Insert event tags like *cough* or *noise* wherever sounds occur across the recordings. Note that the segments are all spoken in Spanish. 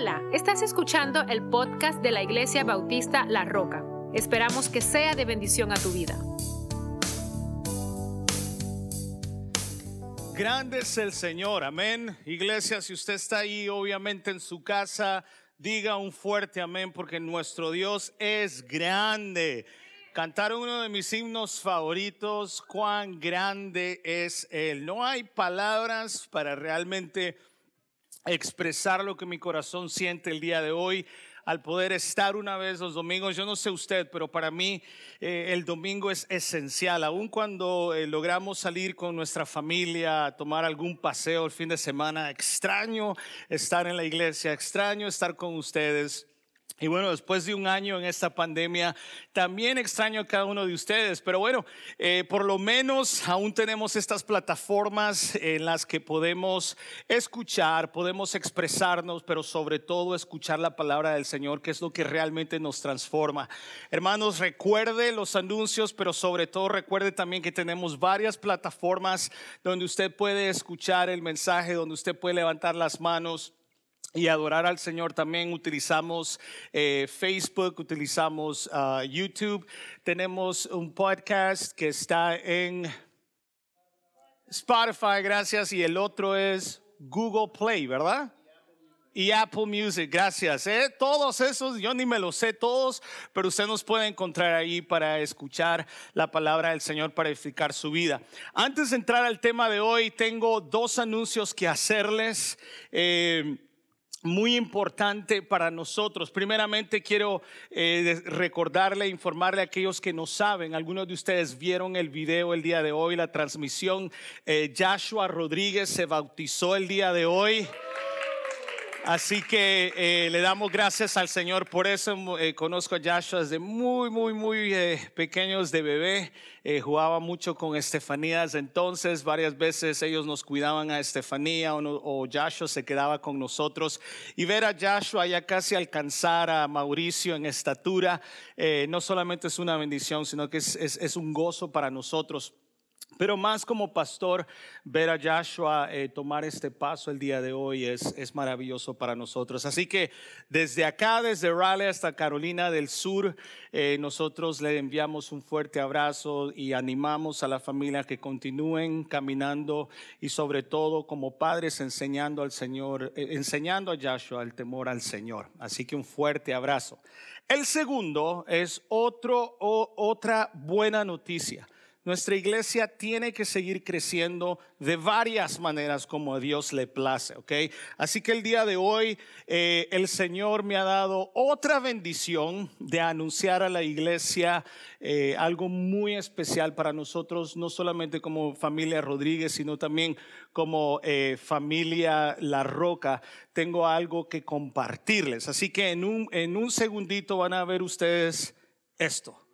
Hola, estás escuchando el podcast de la Iglesia Bautista La Roca. Esperamos que sea de bendición a tu vida. Grande es el Señor, amén. Iglesia, si usted está ahí, obviamente en su casa, diga un fuerte amén, porque nuestro Dios es grande. Cantar uno de mis himnos favoritos, cuán grande es Él. No hay palabras para realmente expresar lo que mi corazón siente el día de hoy al poder estar una vez los domingos. Yo no sé usted, pero para mí eh, el domingo es esencial. Aun cuando eh, logramos salir con nuestra familia a tomar algún paseo el fin de semana, extraño estar en la iglesia, extraño estar con ustedes. Y bueno, después de un año en esta pandemia, también extraño a cada uno de ustedes, pero bueno, eh, por lo menos aún tenemos estas plataformas en las que podemos escuchar, podemos expresarnos, pero sobre todo escuchar la palabra del Señor, que es lo que realmente nos transforma. Hermanos, recuerde los anuncios, pero sobre todo recuerde también que tenemos varias plataformas donde usted puede escuchar el mensaje, donde usted puede levantar las manos y adorar al Señor. También utilizamos eh, Facebook, utilizamos ah, YouTube. Tenemos un podcast que está en Spotify, gracias. Y el otro es Google Play, ¿verdad? Y Apple Music, gracias. ¿eh? Todos esos, yo ni me los sé todos, pero usted nos puede encontrar ahí para escuchar la palabra del Señor para edificar su vida. Antes de entrar al tema de hoy, tengo dos anuncios que hacerles. Eh, muy importante para nosotros. Primeramente quiero eh, recordarle, informarle a aquellos que no saben, algunos de ustedes vieron el video el día de hoy, la transmisión, eh, Joshua Rodríguez se bautizó el día de hoy. Así que eh, le damos gracias al Señor por eso. Eh, conozco a Joshua desde muy, muy, muy eh, pequeños de bebé. jugaba mucho con Estefanía entonces. Varias veces ellos nos cuidaban a Estefanía o, o, Joshua se quedaba con nosotros. Y ver a Joshua ya casi alcanzar a Mauricio en estatura, no solamente es una bendición, sino que es, es un gozo para nosotros. Pero más como pastor, ver a Joshua eh, tomar este paso el día de hoy es, es maravilloso para nosotros. Así que desde acá, desde Raleigh hasta Carolina del Sur, eh, nosotros le enviamos un fuerte abrazo y animamos a la familia que continúen caminando y sobre todo como padres enseñando al Señor, eh, enseñando a Joshua el temor al Señor. Así que un fuerte abrazo. El segundo es otro, otra buena noticia. Nuestra iglesia tiene que seguir creciendo de varias maneras como a Dios le place, ¿ok? Así que el día de hoy eh, el Señor me ha dado otra bendición de anunciar a la iglesia eh, algo muy especial para nosotros, no solamente como familia Rodríguez, sino también como eh, familia La Roca. Tengo algo que compartirles. Así que en un, en un segundito van a ver ustedes esto.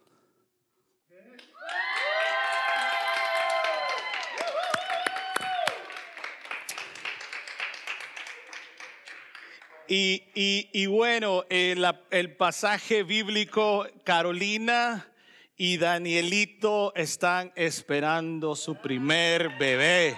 Y, bueno, el, el pasaje bíblico, Carolina y Danielito están esperando su primer bebé.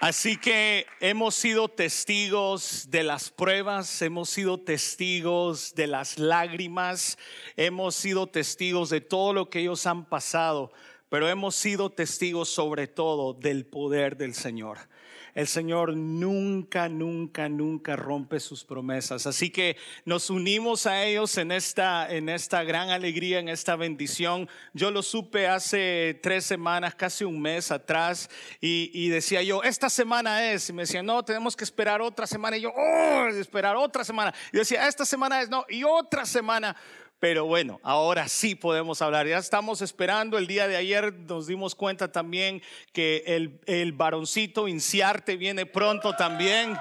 Así que hemos sido testigos de las pruebas, hemos sido testigos de las lágrimas, hemos sido testigos de todo lo que ellos han pasado, pero hemos sido testigos sobre todo del poder del Señor el Señor nunca, nunca, nunca rompe sus promesas. Así que nos unimos a ellos en esta, en esta gran alegría, en esta bendición. Yo lo supe hace tres semanas, casi un mes atrás, y, decía yo, esta semana es. Y me decían, no, tenemos que esperar otra semana. Y yo, oh, esperar otra semana. Y decía, esta semana es, no, y otra semana. Pero bueno, ahora sí podemos hablar. Ya estamos esperando. El día de ayer nos dimos cuenta también que el, el varoncito Inciarte viene pronto también.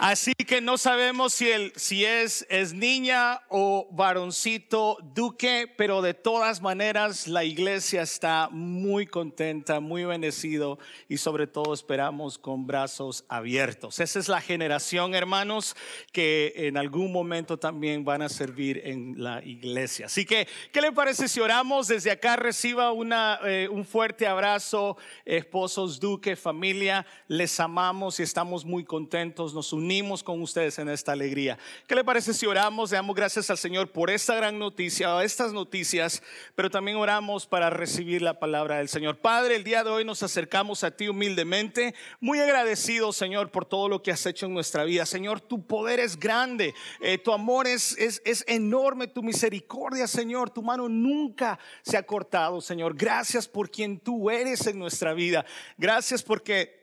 Así que no sabemos si, el, si es, niña o varoncito duque, pero de todas maneras la iglesia está muy contenta, muy bendecido y sobre todo esperamos con brazos abiertos. Esa es la generación, hermanos, que en algún momento también van a servir en la iglesia. Así que, ¿qué le parece si oramos desde acá? Reciba una, eh, un fuerte abrazo, esposos duque, familia, les amamos y estamos muy contentos. Nos unimos unimos con ustedes en esta alegría. ¿Qué le parece si oramos? Le damos gracias al Señor por esta gran noticia, estas noticias, pero también oramos para recibir la palabra del Señor. Padre, el día de hoy nos acercamos a ti humildemente, muy agradecidos, Señor, por todo lo que has hecho en nuestra vida. Señor, tu poder es grande, eh, tu amor es, es, es enorme, tu misericordia, Señor, tu mano nunca se ha cortado, Señor. Gracias por quien tú eres en nuestra vida. Gracias porque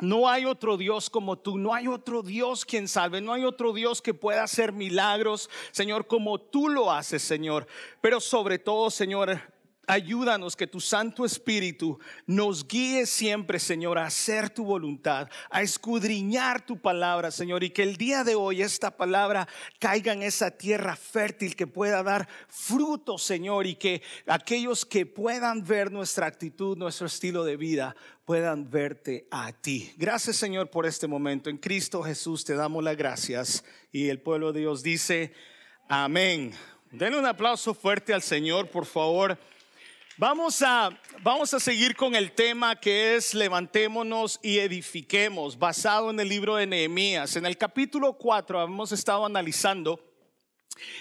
no hay otro Dios como tú, no hay otro Dios quien salve, no hay otro Dios que pueda hacer milagros, Señor, como tú lo haces, Señor. Pero sobre todo, Señor, Ayúdanos que tu Santo Espíritu nos guíe siempre, Señor, a hacer tu voluntad, a escudriñar tu palabra, Señor, y que el día de hoy esta palabra caiga en esa tierra fértil que pueda dar fruto, Señor, y que aquellos que puedan ver nuestra actitud, nuestro estilo de vida, puedan verte a ti. Gracias, Señor, por este momento. En Cristo Jesús te damos las gracias. Y el pueblo de Dios dice, amén. Denle un aplauso fuerte al Señor, por favor. Vamos a, vamos a seguir con el tema que es levantémonos y edifiquemos, basado en el libro de Nehemías. En el capítulo 4 hemos estado analizando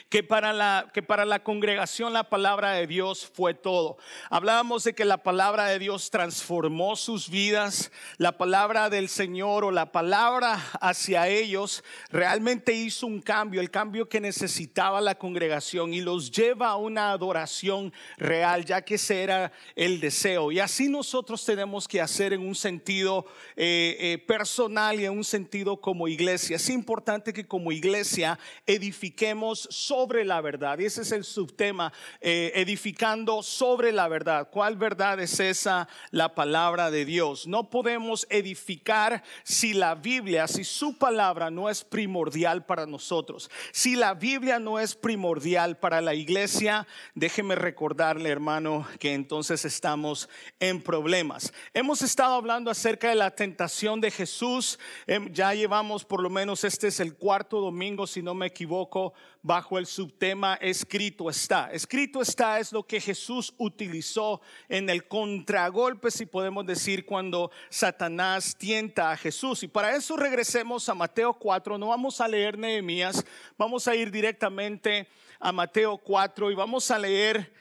que para, la, que para la congregación la palabra de Dios fue todo. Hablábamos de que la palabra de Dios transformó sus vidas, la palabra del Señor o la palabra hacia ellos realmente hizo un cambio, el cambio que necesitaba la congregación y los lleva a una adoración real, ya que ese era el deseo. Y así nosotros tenemos que hacer en un sentido eh, eh, personal y en un sentido como iglesia. Es importante que como iglesia edifiquemos sobre la verdad. Y ese es el subtema, eh, edificando sobre la verdad. ¿Cuál verdad es esa? La palabra de Dios. No podemos edificar si la Biblia, si su palabra no es primordial para nosotros. Si la Biblia no es primordial para la iglesia, déjeme recordarle, hermano, que entonces estamos en problemas. Hemos estado hablando acerca de la tentación de Jesús. Em, ya llevamos por lo menos, este es el cuarto domingo, si no me equivoco, bajo el subtema escrito está. Escrito está es lo que Jesús utilizó en el contragolpe, si podemos decir, cuando Satanás tienta a Jesús. Y para eso regresemos a Mateo 4, no vamos a leer Nehemías, vamos a ir directamente a Mateo 4 y vamos a leer,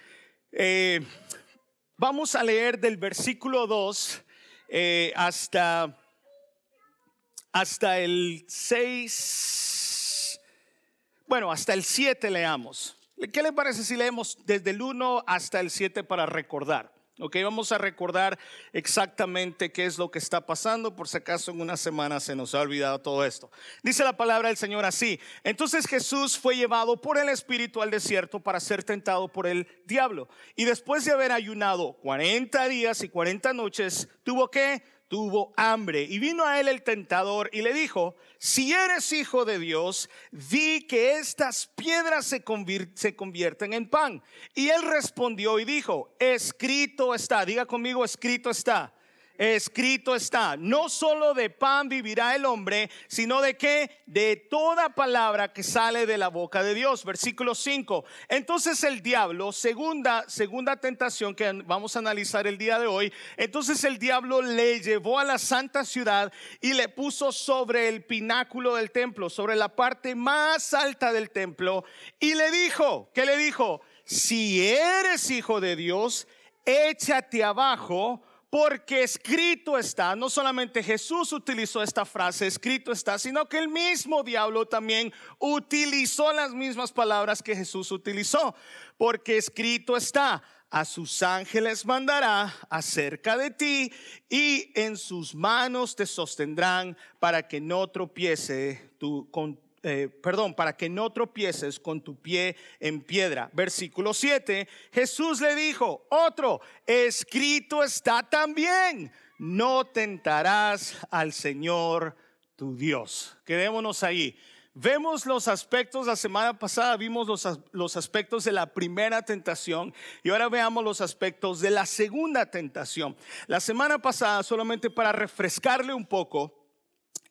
eh, vamos a leer del versículo 2 eh, hasta, hasta el 6 bueno, hasta el 7 leamos. ¿Qué le parece si leemos desde el 1 hasta el 7 para recordar? Ok, vamos a recordar exactamente qué es lo que está pasando, por si acaso en una semana se nos ha olvidado todo esto. Dice la palabra del Señor así. Entonces Jesús fue llevado por el Espíritu al desierto para ser tentado por el diablo. Y después de haber ayunado 40 días y 40 noches, tuvo que tuvo hambre. Y vino a él el tentador y le dijo, si eres hijo de Dios, di que estas piedras se, se convierten en pan. Y él respondió y dijo, escrito está, diga conmigo, escrito está escrito está, no solo de pan vivirá el hombre, sino de que de toda palabra que sale de la boca de Dios. Versículo 5. Entonces el diablo, segunda segunda tentación que vamos a analizar el día de hoy, entonces el diablo le llevó a la santa ciudad y le puso sobre el pináculo del templo, sobre la parte más alta del templo y le dijo, ¿qué le dijo? Si eres hijo de Dios, échate abajo porque escrito está, no solamente Jesús utilizó esta frase, escrito está, sino que el mismo diablo también utilizó las mismas palabras que Jesús utilizó. Porque escrito está, a sus ángeles mandará acerca de ti y en sus manos te sostendrán para que no tropiece tu, con eh, perdón, para que no tropieces con tu pie en piedra. Versículo 7, Jesús le dijo, otro, escrito está también, no tentarás al Señor tu Dios. Quedémonos ahí. Vemos los aspectos, la semana pasada vimos los, los, aspectos de la primera tentación y ahora veamos los aspectos de la segunda tentación. La semana pasada, solamente para refrescarle un poco,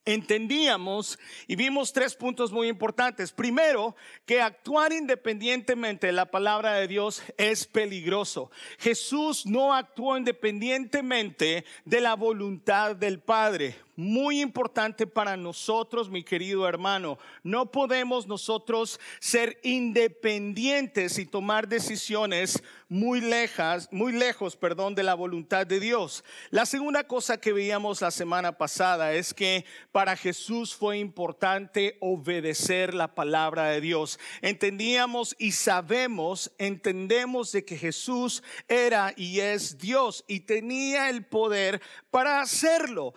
entendíamos y vimos tres puntos muy importantes. Primero, que actuar independientemente de la palabra de Dios es peligroso. Jesús no actuó independientemente de la voluntad del Padre muy importante para nosotros, mi querido hermano. No podemos nosotros ser independientes y tomar decisiones muy lejas, muy lejos, perdón, de la voluntad de Dios. La segunda cosa que veíamos la semana pasada es que para Jesús fue importante obedecer la palabra de Dios. Entendíamos y sabemos, entendemos de que Jesús era y es Dios y tenía el poder para hacerlo.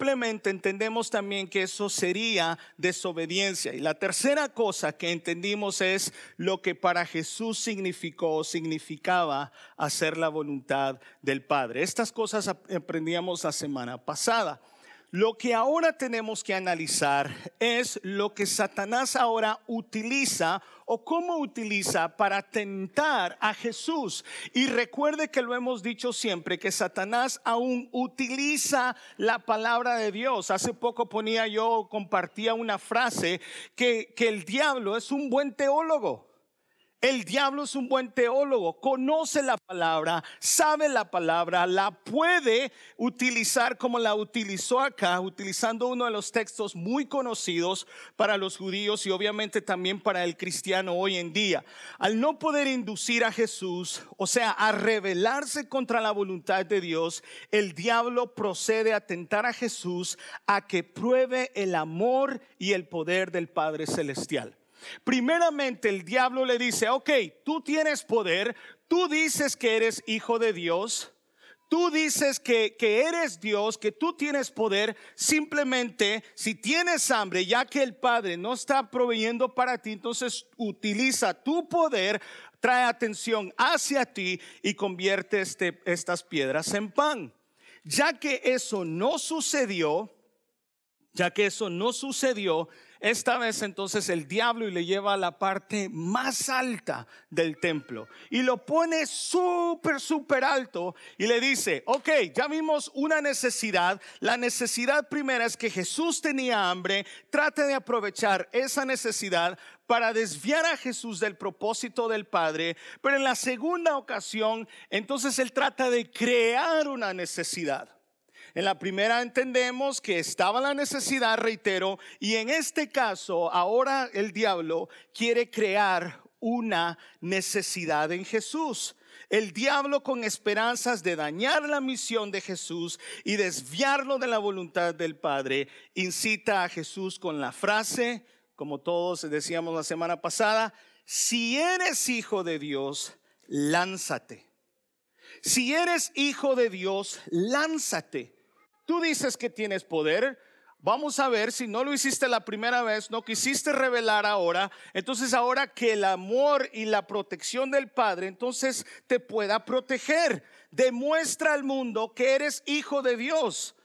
Simplemente entendemos también que eso sería desobediencia. Y la tercera cosa que entendimos es lo que para Jesús significó, significaba hacer la voluntad del Padre. Estas cosas aprendíamos la semana pasada. Lo que ahora tenemos que analizar es lo que Satanás ahora utiliza o cómo utiliza para tentar a Jesús. Y recuerde que lo hemos dicho siempre, que Satanás aún utiliza la palabra de Dios. Hace poco ponía yo, compartía una frase que, que el diablo es un buen teólogo. El diablo es un buen teólogo, conoce la palabra, sabe la palabra, la puede utilizar como la utilizó acá, utilizando uno de los textos muy conocidos para los judíos y obviamente también para el cristiano hoy en día. Al no poder inducir a Jesús, o sea, a rebelarse contra la voluntad de Dios, el diablo procede a tentar a Jesús a que pruebe el amor y el poder del Padre Celestial. Primeramente el diablo le dice, ok, tú tienes poder, tú dices que eres hijo de Dios, tú dices que, que, eres Dios, que tú tienes poder, simplemente si tienes hambre, ya que el Padre no está proveyendo para ti, entonces utiliza tu poder, trae atención hacia ti y convierte este, estas piedras en pan. Ya que eso no sucedió, ya que eso no sucedió, esta vez entonces el diablo y le lleva a la parte más alta del templo y lo pone súper, súper alto y le dice, ok, ya vimos una necesidad. La necesidad primera es que Jesús tenía hambre. Trate de aprovechar esa necesidad para desviar a Jesús del propósito del Padre. Pero en la segunda ocasión, entonces él trata de crear una necesidad. En la primera entendemos que estaba la necesidad, reitero, y en este caso ahora el diablo quiere crear una necesidad en Jesús. El diablo con esperanzas de dañar la misión de Jesús y desviarlo de la voluntad del Padre, incita a Jesús con la frase, como todos decíamos la semana pasada, si eres hijo de Dios, lánzate. Si eres hijo de Dios, lánzate. Tú dices que tienes poder. Vamos a ver si no lo hiciste la primera vez, no quisiste revelar ahora. Entonces ahora que el amor y la protección del Padre entonces te pueda proteger. Demuestra al mundo que eres hijo de Dios.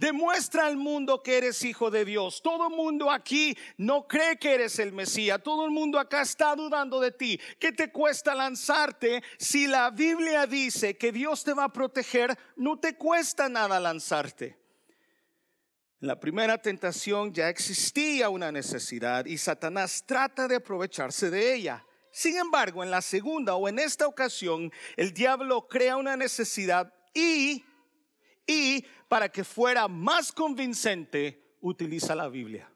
Demuestra al mundo que eres hijo de Dios. Todo el mundo aquí no cree que eres el Mesías. Todo el mundo acá está dudando de ti. ¿Qué te cuesta lanzarte? Si la Biblia dice que Dios te va a proteger, no te cuesta nada lanzarte. En la primera tentación ya existía una necesidad y Satanás trata de aprovecharse de ella. Sin embargo, en la segunda o en esta ocasión, el diablo crea una necesidad y y para que fuera más convincente, utiliza la Biblia.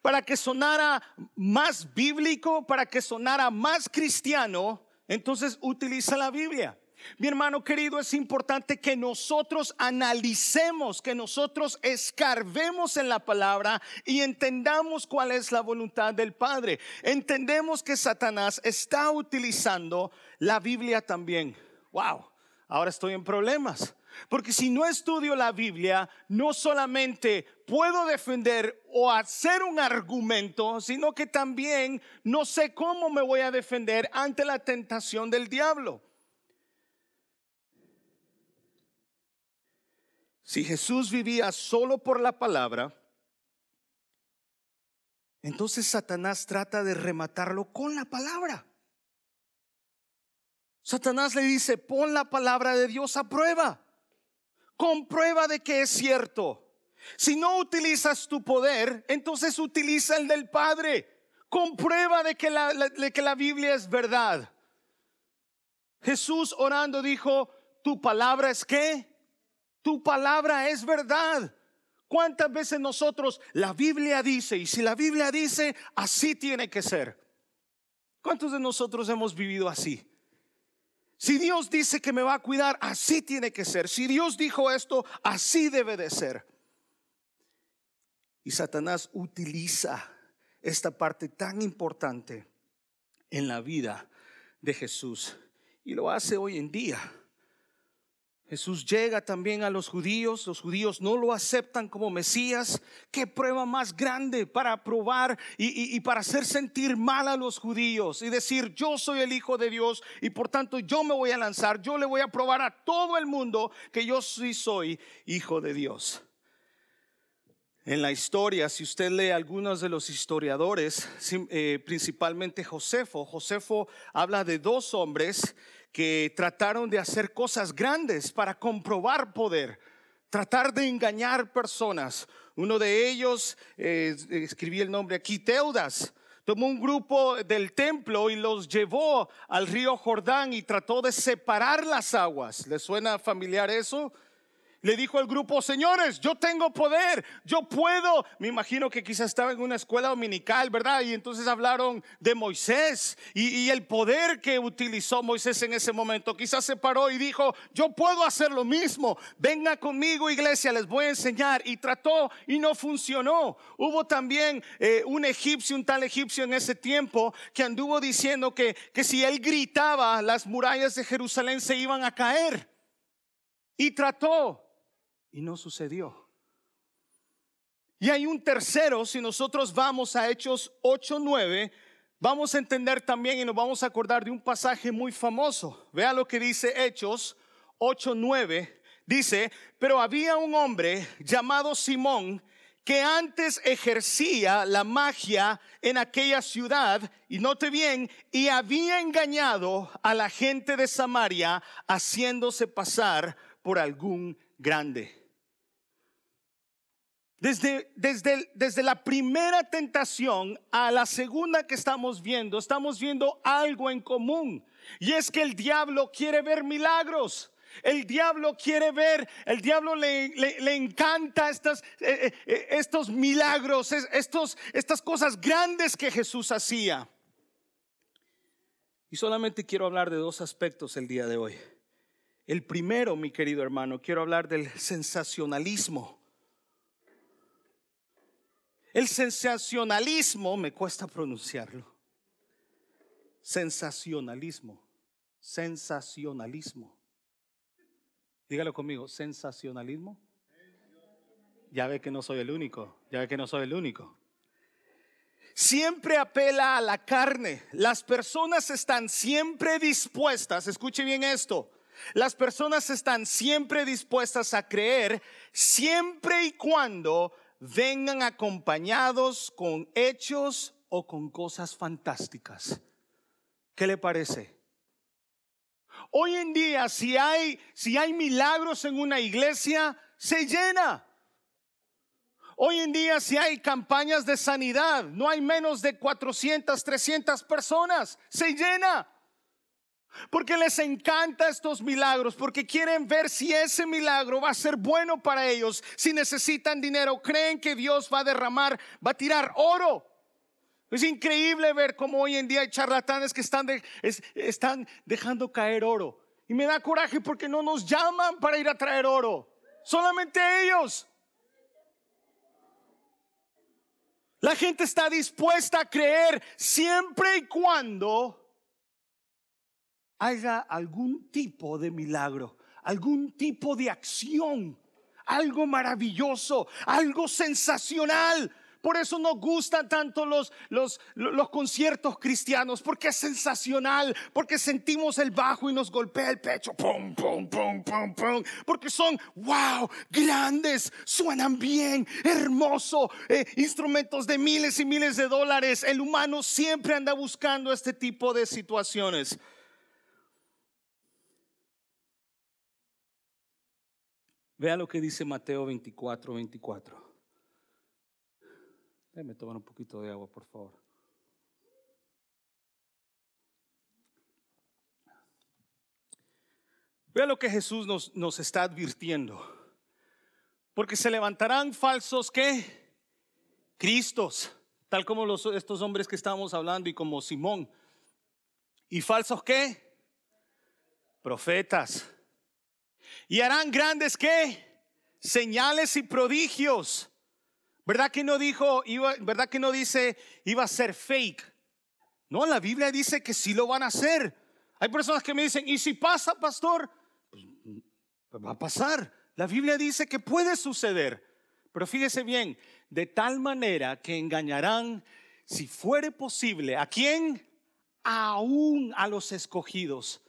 Para que sonara más bíblico, para que sonara más cristiano, entonces utiliza la Biblia. Mi hermano querido, es importante que nosotros analicemos, que nosotros escarbemos en la palabra y entendamos cuál es la voluntad del Padre. Entendemos que Satanás está utilizando la Biblia también. Wow ahora estoy en problemas. Porque si no estudio la Biblia, no solamente puedo defender o hacer un argumento, sino que también no sé cómo me voy a defender ante la tentación del diablo. Si Jesús vivía solo por la palabra, entonces Satanás trata de rematarlo con la palabra. Satanás le dice, pon la palabra de Dios a prueba. Comprueba de que es cierto. Si no utilizas tu poder, entonces utiliza el del Padre. Comprueba de que la, de que la Biblia es verdad. Jesús orando dijo, tu palabra es qué? Tu palabra es verdad. ¿Cuántas veces nosotros, la Biblia dice, y si la Biblia dice, así tiene que ser? ¿Cuántos de nosotros hemos vivido así? Si Dios dice que me va a cuidar, así tiene que ser. Si Dios dijo esto, así debe de ser. Y Satanás utiliza esta parte tan importante en la vida de Jesús. Y lo hace hoy en día. Jesús llega también a los judíos, los judíos no lo aceptan como Mesías. ¿Qué prueba más grande para probar y, para hacer sentir mal a los judíos y decir yo soy el Hijo de Dios y por tanto yo me voy a lanzar, yo le voy a probar a todo el mundo que yo sí soy Hijo de Dios? En la historia, si usted lee algunos de los historiadores, eh, principalmente Josefo, Josefo habla de dos hombres que trataron de hacer cosas grandes para comprobar poder, tratar de engañar personas. Uno de ellos, eh, escribí el nombre aquí, Teudas, tomó un grupo del templo y los llevó al río Jordán y trató de separar las aguas. ¿Le suena familiar eso? Le dijo al grupo, señores, yo tengo poder, yo puedo. Me imagino que quizás estaba en una escuela dominical, ¿verdad? Y entonces hablaron de Moisés y, el poder que utilizó Moisés en ese momento. Quizás se paró y dijo, yo puedo hacer lo mismo. Venga conmigo, iglesia, les voy a enseñar. Y trató y no funcionó. Hubo también eh, un egipcio, un tal egipcio en ese tiempo, que anduvo diciendo que, que si él gritaba, las murallas de Jerusalén se iban a caer. Y trató, y no sucedió. Y hay un tercero, si nosotros vamos a Hechos 8:9, vamos a entender también y nos vamos a acordar de un pasaje muy famoso. Vea lo que dice Hechos 8:9. Dice, pero había un hombre llamado Simón que antes ejercía la magia en aquella ciudad, y note bien, y había engañado a la gente de Samaria haciéndose pasar por algún grande. Desde, desde, desde, la primera tentación a la segunda que estamos viendo, estamos viendo algo en común. Y es que el diablo quiere ver milagros. El diablo quiere ver, el diablo le, le, encanta estas, eh, eh, eh, estos milagros, estos, estas cosas grandes que Jesús hacía. Y solamente quiero hablar de dos aspectos el día de hoy. El primero, mi querido hermano, quiero hablar del sensacionalismo. El sensacionalismo, me cuesta pronunciarlo. Sensacionalismo. Sensacionalismo. Dígalo conmigo, sensacionalismo. Ya ve que no soy el único, ya ve que no soy el único. Siempre apela a la carne. Las personas están siempre dispuestas, escuche bien esto, las personas están siempre dispuestas a creer siempre y cuando vengan acompañados con hechos o con cosas fantásticas. ¿Qué le parece? Hoy en día, si hay, si hay milagros en una iglesia, se llena. Hoy en día, si hay campañas de sanidad, no hay menos de 400, 300 personas, se llena. Porque les encanta estos milagros, porque quieren ver si ese milagro va a ser bueno para ellos. Si necesitan dinero, creen que Dios va a derramar, va a tirar oro. Es increíble ver cómo hoy en día hay charlatanes que están, están dejando caer oro. Y me da coraje porque no nos llaman para ir a traer oro. Solamente ellos. La gente está dispuesta a creer siempre y cuando haga algún tipo de milagro, algún tipo de acción, algo maravilloso, algo sensacional. Por eso nos gustan tanto los, los, los conciertos cristianos, porque es sensacional, porque sentimos el bajo y nos golpea el pecho, pum, pum, pum, pum, pum, porque son, wow, grandes, suenan bien, hermoso, eh, instrumentos de miles y miles de dólares. El humano siempre anda buscando este tipo de situaciones. Vea lo que dice Mateo 24, 24. Déjame tomar un poquito de agua, por favor. Vea lo que Jesús nos, nos está advirtiendo. Porque se levantarán falsos que Cristos, tal como los, estos hombres que estábamos hablando y como Simón. ¿Y falsos qué? Profetas y harán grandes qué? Señales y prodigios. ¿Verdad que no dijo, iba, verdad que no dice iba a ser fake? No, la Biblia dice que sí lo van a hacer. Hay personas que me dicen, ¿y si pasa, pastor? Pues, pues va a pasar. La Biblia dice que puede suceder. Pero fíjese bien, de tal manera que engañarán, si fuere posible, ¿a quién? Aún a los escogidos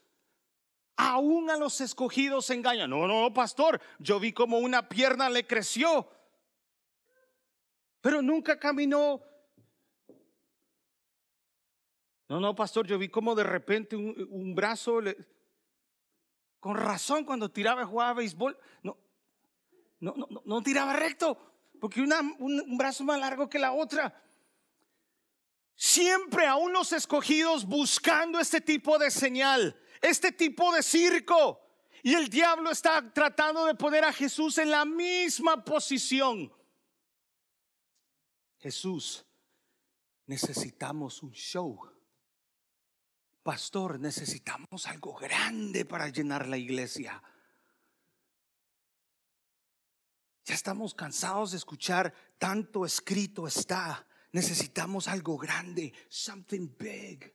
aún a los escogidos engañan. No, no, pastor, yo vi como una pierna le creció, pero nunca caminó. No, no, pastor, yo vi como de repente un, brazo, con razón cuando tiraba jugaba béisbol, no, no, no, no tiraba recto, porque una, un, un brazo más largo que la otra. Siempre aún los escogidos buscando este tipo de señal este tipo de circo. Y el diablo está tratando de poner a Jesús en la misma posición. Jesús, necesitamos un show. Pastor, necesitamos algo grande para llenar la iglesia. Ya estamos cansados de escuchar tanto escrito está. Necesitamos algo grande, something big.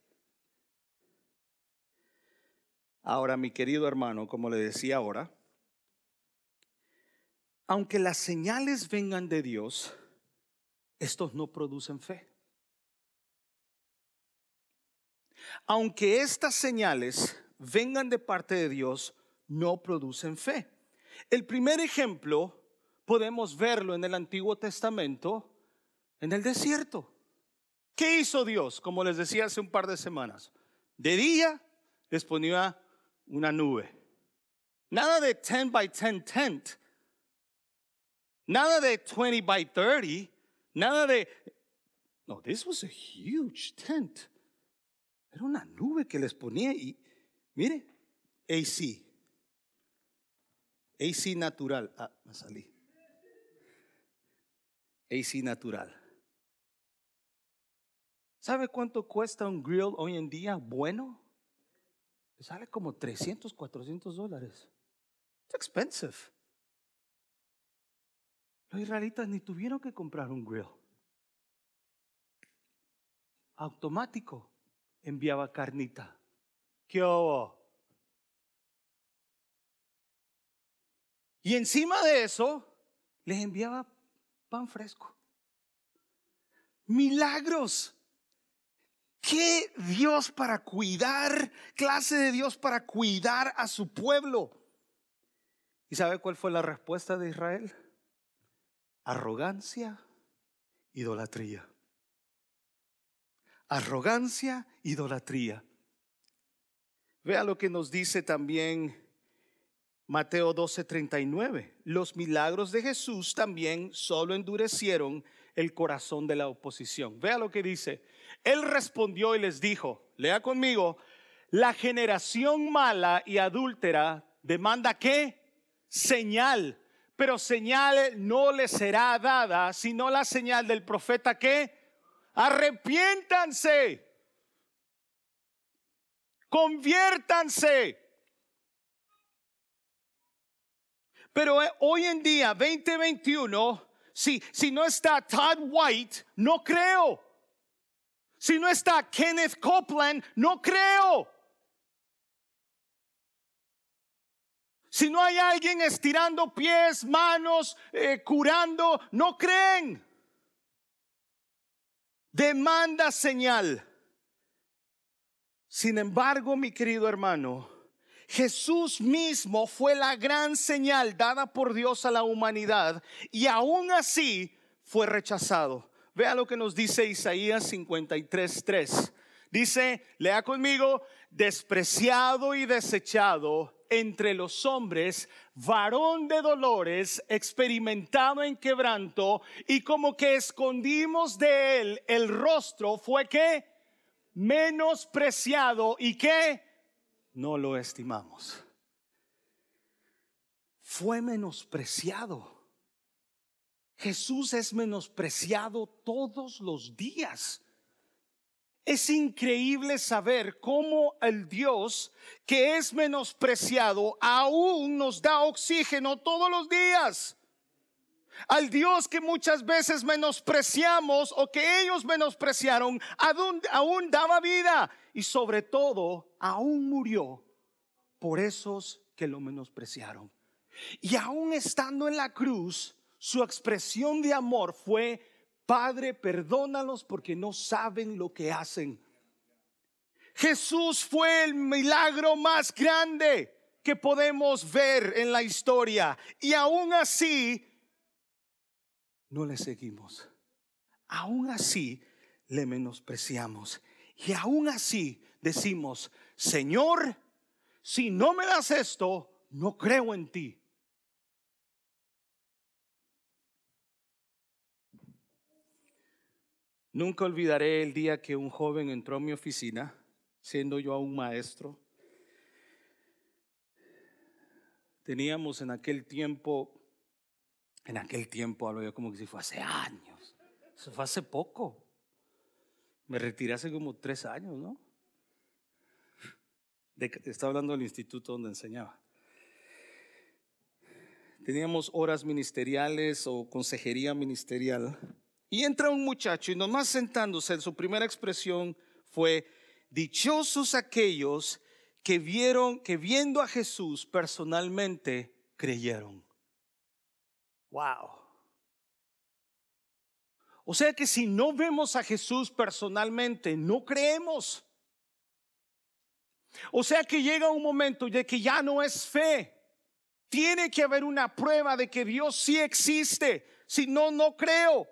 Ahora, mi querido hermano, como le decía ahora, aunque las señales vengan de Dios, estos no producen fe. Aunque estas señales vengan de parte de Dios, no producen fe. El primer ejemplo podemos verlo en el Antiguo Testamento, en el desierto. ¿Qué hizo Dios? Como les decía hace un par de semanas. De día les ponía una nube. Nada de 10 by 10 tent. Nada de 20 by 30. Nada de... No, this was a huge tent. Era una nube que les ponía y, mire, AC. AC natural. Ah, me salí. AC natural. ¿Sabe cuánto cuesta un grill hoy en día bueno? sale como 300, 400 dólares. It's expensive. Los israelitas ni tuvieron que comprar un grill. Automático enviaba carnita. ¿Qué hubo? Y encima de eso, les enviaba pan fresco. Milagros. ¿Qué Dios para cuidar? Clase de Dios para cuidar a su pueblo. ¿Y sabe cuál fue la respuesta de Israel? Arrogancia, idolatría. Arrogancia, idolatría. Vea lo que nos dice también Mateo 12:39. Los milagros de Jesús también solo endurecieron el corazón de la oposición. Vea lo que dice. Él respondió y les dijo, lea conmigo, la generación mala y adúltera demanda qué? Señal. Pero señal no le será dada, sino la señal del profeta que arrepiéntanse, conviértanse. Pero eh, hoy en día, 2021, si, si no está Todd White, no creo. Si no está Kenneth Copeland, no creo. Si no hay alguien estirando pies, manos, eh, curando, no creen. demanda señal. Sin embargo, mi querido hermano, Jesús mismo fue la gran señal dada por Dios a la humanidad y aún así fue rechazado. Vea lo que nos dice Isaías 53:3. Dice, lea conmigo, despreciado y desechado entre los hombres, varón de dolores, experimentado en quebranto, y como que escondimos de él el rostro, fue que menospreciado y que no lo estimamos. Fue menospreciado. Jesús es menospreciado todos los días. Es increíble saber cómo el Dios que es menospreciado aún nos da oxígeno todos los días. Al Dios que muchas veces menospreciamos o que ellos menospreciaron, aún, daba vida y sobre todo aún murió por esos que lo menospreciaron. Y aún estando en la cruz, su expresión de amor fue Padre, perdónalos porque no saben lo que hacen. Jesús fue el milagro más grande que podemos ver en la historia. Y aún así, no le seguimos. Aún así, le menospreciamos. Y aún así decimos, Señor, si no me das esto, no creo en ti. Nunca olvidaré el día que un joven entró a mi oficina, siendo yo aún maestro. Teníamos en aquel tiempo, en aquel tiempo hablo yo como que si fue hace años, eso fue hace poco. Me retiré hace como tres años, ¿no? De, estaba hablando del instituto donde enseñaba. Teníamos horas ministeriales o consejería ministerial y entra un muchacho y nomás sentándose, su primera expresión fue, dichosos aquellos que vieron, que viendo a Jesús personalmente, creyeron. Wow. O sea que si no vemos a Jesús personalmente, no creemos. O sea que llega un momento de que ya no es fe. Tiene que haber una prueba de que Dios sí existe. Si no, no creo.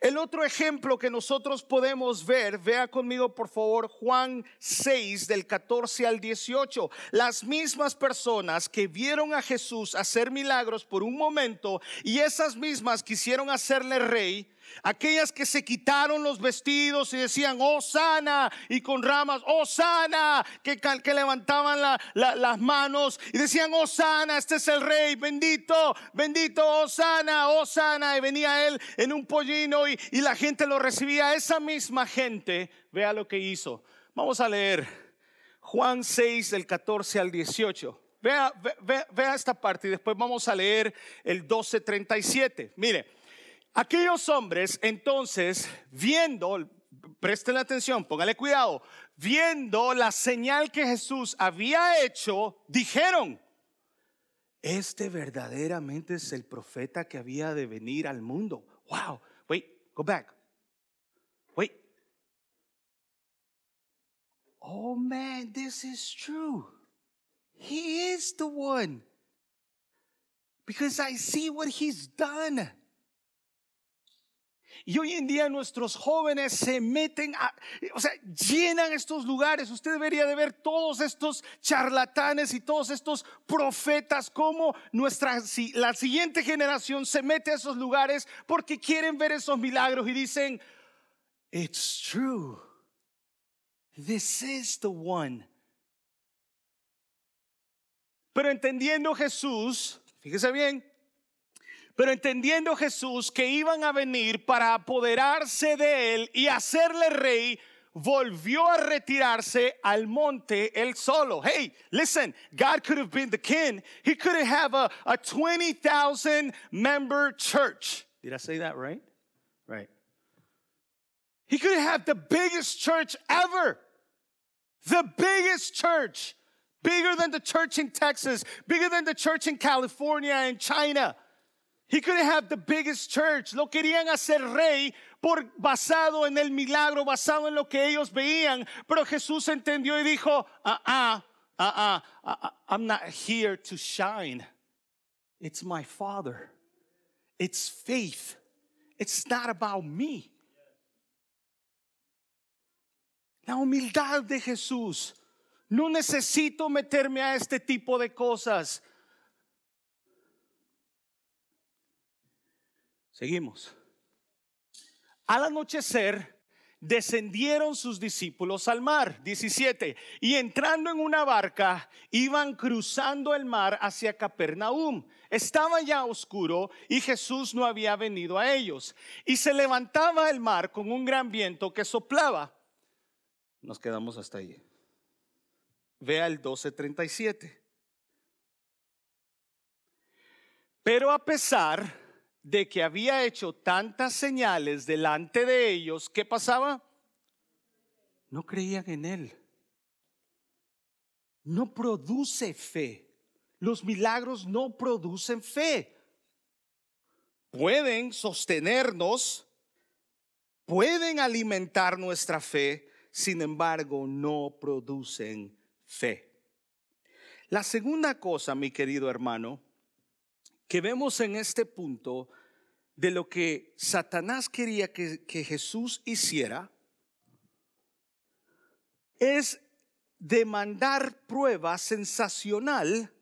El otro ejemplo que nosotros podemos ver, vea conmigo por favor Juan 6 del 14 al 18. Las mismas personas que vieron a Jesús hacer milagros por un momento y esas mismas quisieron hacerle rey, Aquellas que se quitaron los vestidos y decían, oh sana, y con ramas, oh sana, que, que levantaban las manos y decían, oh sana, este es el rey, bendito, bendito, oh sana, oh sana. Y venía él en un pollino y, la gente lo recibía. Esa misma gente, vea lo que hizo. Vamos a leer Juan 6 del 14 al 18. Vea, vea, vea esta parte y después vamos a leer el 12:37. Mire. Aquellos hombres entonces, viendo, presten atención, póngale cuidado, viendo la señal que Jesús había hecho, dijeron, este verdaderamente es el profeta que había de venir al mundo. Wow, wait, go back. Wait. Oh man, this is true. He is the one. Because I see what he's done. Y hoy en día nuestros jóvenes se meten, a, o sea, llenan estos lugares. Usted debería de ver todos estos charlatanes y todos estos profetas, como nuestra, la siguiente generación se mete a esos lugares porque quieren ver esos milagros y dicen, it's true. This is the one. Pero entendiendo Jesús, fíjese bien, pero entendiendo Jesús que iban a venir para apoderarse de él y hacerle rey, volvió a retirarse al monte él solo. Hey, listen, God could have been the king. He could have a, a 20,000 member church. Did I say that right? Right. He could have the biggest church ever. The biggest church. Bigger than the church in Texas, bigger than the church in California and China. He could have the biggest church. Lo querían hacer rey por basado en el milagro, basado en lo que ellos veían. Pero Jesús entendió y dijo, ah, ah, ah, ah, I'm not here to shine. It's my Father. It's faith. It's not about me. La humildad de Jesús. No necesito meterme a este tipo de cosas. Seguimos. Al anochecer, descendieron sus discípulos al mar. 17. Y entrando en una barca, iban cruzando el mar hacia Capernaum. Estaba ya oscuro y Jesús no había venido a ellos. Y se levantaba el mar con un gran viento que soplaba. Nos quedamos hasta ahí. Vea el 12:37. Pero a pesar de que había hecho tantas señales delante de ellos, ¿qué pasaba? No creían en él. No produce fe. Los milagros no producen fe. Pueden sostenernos, pueden alimentar nuestra fe, sin embargo no producen fe. La segunda cosa, mi querido hermano, que vemos en este punto de lo que Satanás quería que, que Jesús hiciera es demandar prueba sensacional.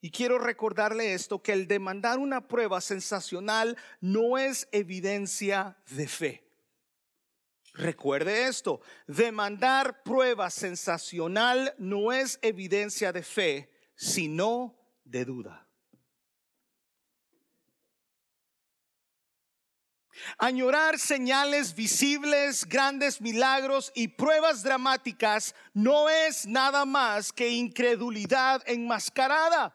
Y quiero recordarle esto, que el demandar una prueba sensacional no es evidencia de fe. Recuerde esto, demandar prueba sensacional no es evidencia de fe, sino de duda. Añorar señales visibles, grandes milagros y pruebas dramáticas no es nada más que incredulidad enmascarada.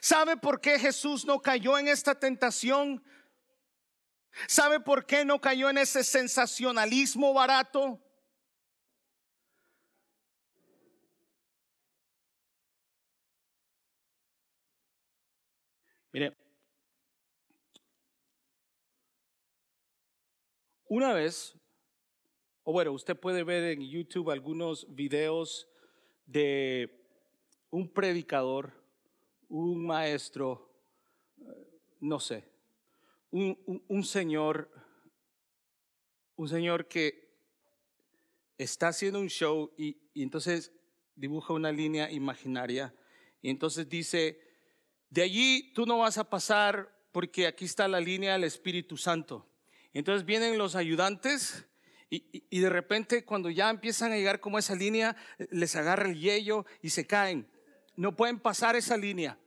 ¿Sabe por qué Jesús no cayó en esta tentación? ¿Sabe por qué no cayó en ese sensacionalismo barato? Una vez, o bueno, usted puede ver en YouTube algunos videos de un predicador, un maestro, eh, no sé, un, señor, un señor que está haciendo un show y, y entonces dibuja una línea imaginaria y entonces dice, de allí tú no vas a pasar porque aquí está la línea del Espíritu Santo. Entonces vienen los ayudantes y, de repente cuando ya empiezan a llegar como esa línea, les agarra el yello y se caen. No pueden pasar esa línea.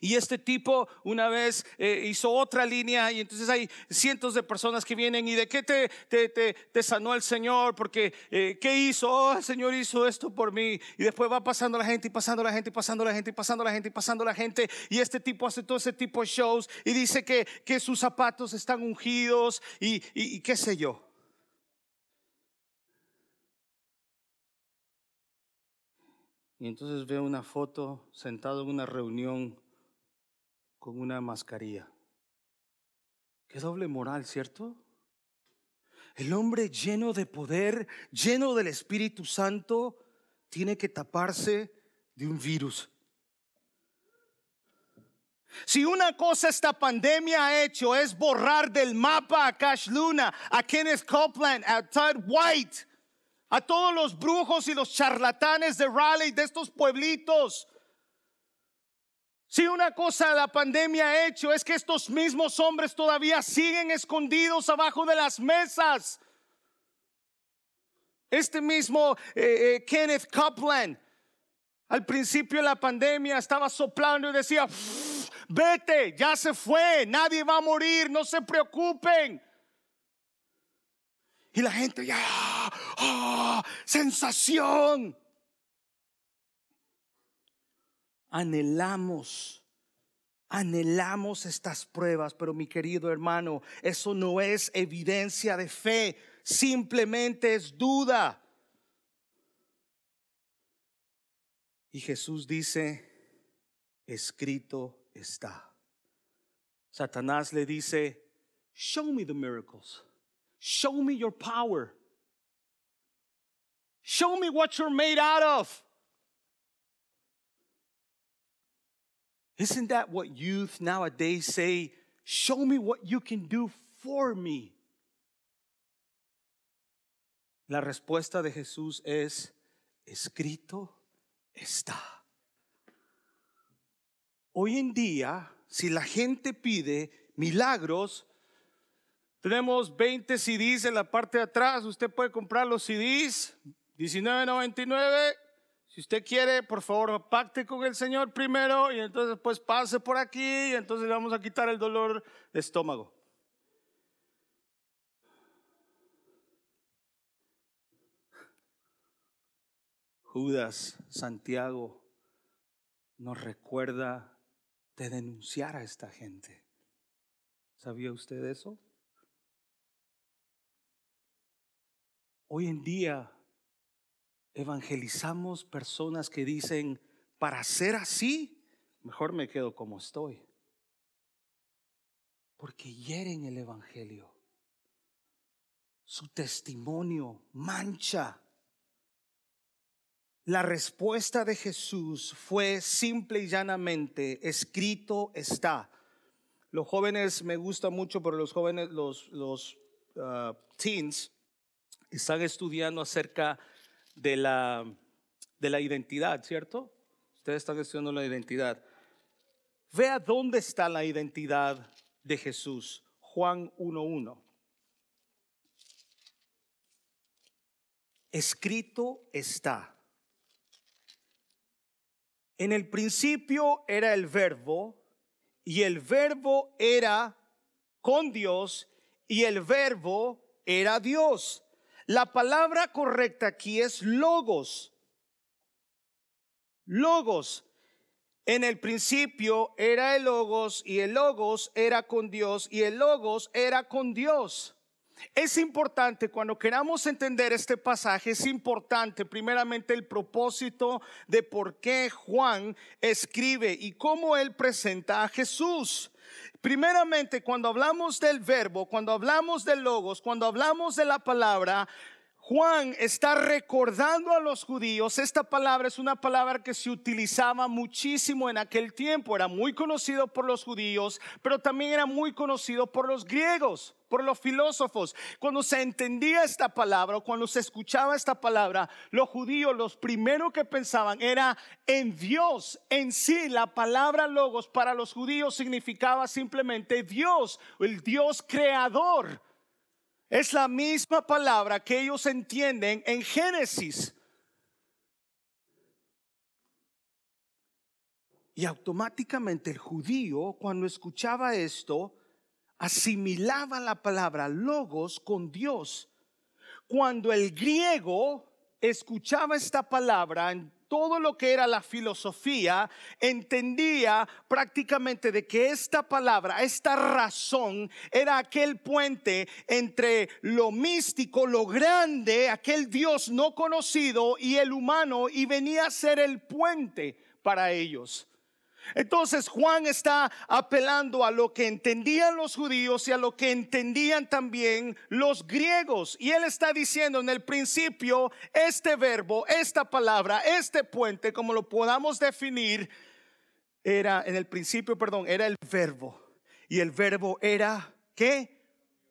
Y este tipo una vez eh, hizo otra línea y entonces hay cientos de personas que vienen y de qué te, te, te, sanó el Señor, porque eh, qué hizo, oh, el Señor hizo esto por mí. Y después va pasando la gente y pasando la gente y pasando la gente y pasando la gente y pasando la gente. Y este tipo hace todo ese tipo de shows y dice que, que sus zapatos están ungidos y, y qué sé yo. Y entonces veo una foto sentado en una reunión con una mascarilla. Qué doble moral, ¿cierto? El hombre lleno de poder, lleno del Espíritu Santo, tiene que taparse de un virus. Si una cosa esta pandemia ha hecho es borrar del mapa a Cash Luna, a Kenneth Copeland, a Todd White, a todos los brujos y los charlatanes de Raleigh, de estos pueblitos, si una cosa la pandemia ha hecho es que estos mismos hombres todavía siguen escondidos abajo de las mesas. Este mismo eh, eh, Kenneth Copeland, al principio de la pandemia, estaba soplando y decía, vete, ya se fue, nadie va a morir, no se preocupen. Y la gente ya, ¡ah! sensación. Anhelamos, anhelamos estas pruebas, pero mi querido hermano, eso no es evidencia de fe, simplemente es duda. Y Jesús dice, escrito está. Satanás le dice, show me the miracles. Show me your power. Show me what you're made out of. Isn't that what youth nowadays say? Show me what you can do for me. La respuesta de Jesús es, escrito está. Hoy en día, si la gente pide milagros, tenemos 20 CDs en la parte de atrás, usted puede comprar los CDs, 19.99. Si usted quiere, por favor, pacte con el Señor primero y entonces pues pase por aquí y entonces le vamos a quitar el dolor de estómago. Judas, Santiago, nos recuerda de denunciar a esta gente. ¿Sabía usted eso? Hoy en día evangelizamos personas que dicen, para ser así, mejor me quedo como estoy. Porque hieren el Evangelio. Su testimonio mancha. La respuesta de Jesús fue simple y llanamente, escrito está. Los jóvenes me gusta mucho, pero los jóvenes, los, los ah, teens, están estudiando acerca de la, de la identidad, ¿cierto? Ustedes están estudiando la identidad. Vea dónde está la identidad de Jesús. Juan 1.1. Escrito está. En el principio era el verbo y el verbo era con Dios y el verbo era Dios. La palabra correcta aquí es logos. Logos. En el principio era el logos y el logos era con Dios y el logos era con Dios. Es importante cuando queramos entender este pasaje, es importante primeramente el propósito de por qué Juan escribe y cómo él presenta a Jesús. Primeramente, cuando hablamos del verbo, cuando hablamos del logos, cuando hablamos de la palabra, Juan está recordando a los judíos, esta palabra es una palabra que se utilizaba muchísimo en aquel tiempo, era muy conocido por los judíos, pero también era muy conocido por los griegos, por los filósofos. Cuando se entendía esta palabra cuando se escuchaba esta palabra, los judíos los primero que pensaban era en Dios en sí. La palabra logos para los judíos significaba simplemente Dios, el Dios creador. Es la misma palabra que ellos entienden en Génesis. Y automáticamente el judío, cuando escuchaba esto, asimilaba la palabra logos con Dios. Cuando el griego escuchaba esta palabra, todo lo que era la filosofía, entendía prácticamente de que esta palabra, esta razón, era aquel puente entre lo místico, lo grande, aquel Dios no conocido y el humano, y venía a ser el puente para ellos. Entonces Juan está apelando a lo que entendían los judíos y a lo que entendían también los griegos. Y él está diciendo en el principio, este verbo, esta palabra, este puente, como lo podamos definir, era en el principio, perdón, era el verbo. Y el verbo era, ¿qué?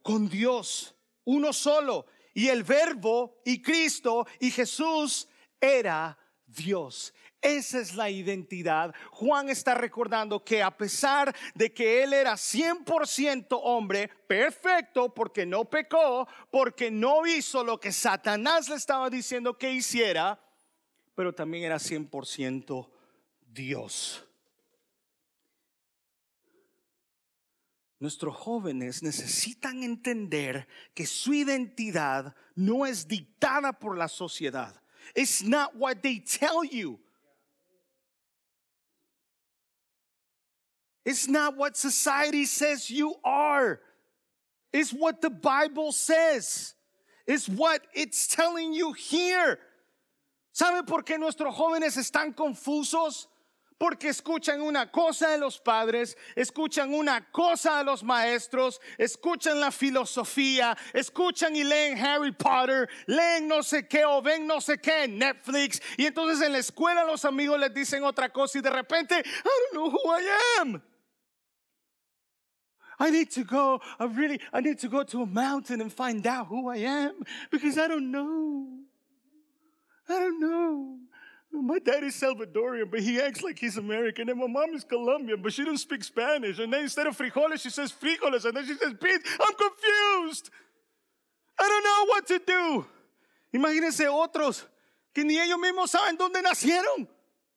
Con Dios, uno solo. Y el verbo y Cristo y Jesús era Dios. Esa es la identidad. Juan está recordando que a pesar de que él era 100% hombre, perfecto, porque no pecó, porque no hizo lo que Satanás le estaba diciendo que hiciera, pero también era 100% Dios. Nuestros jóvenes necesitan entender que su identidad no es dictada por la sociedad. It's not what they tell you. It's not what society says you are. It's what the Bible says. It's what it's telling you here. ¿Sabe por qué nuestros jóvenes están confusos? Porque escuchan una cosa de los padres, escuchan una cosa de los maestros, escuchan la filosofía, escuchan y leen Harry Potter, leen no sé qué o ven no sé qué en Netflix. Y entonces en la escuela los amigos les dicen otra cosa y de repente, I don't know who I am. I need to go, I really, I need to go to a mountain and find out who I am because I don't know. I don't know. My dad is Salvadorian, but he acts like he's American. And my mom is Colombian, but she doesn't speak Spanish. And then instead of frijoles, she says frijoles. And then she says beans. I'm confused. I don't know what to do. Imagínense otros que ni ellos mismos saben dónde nacieron.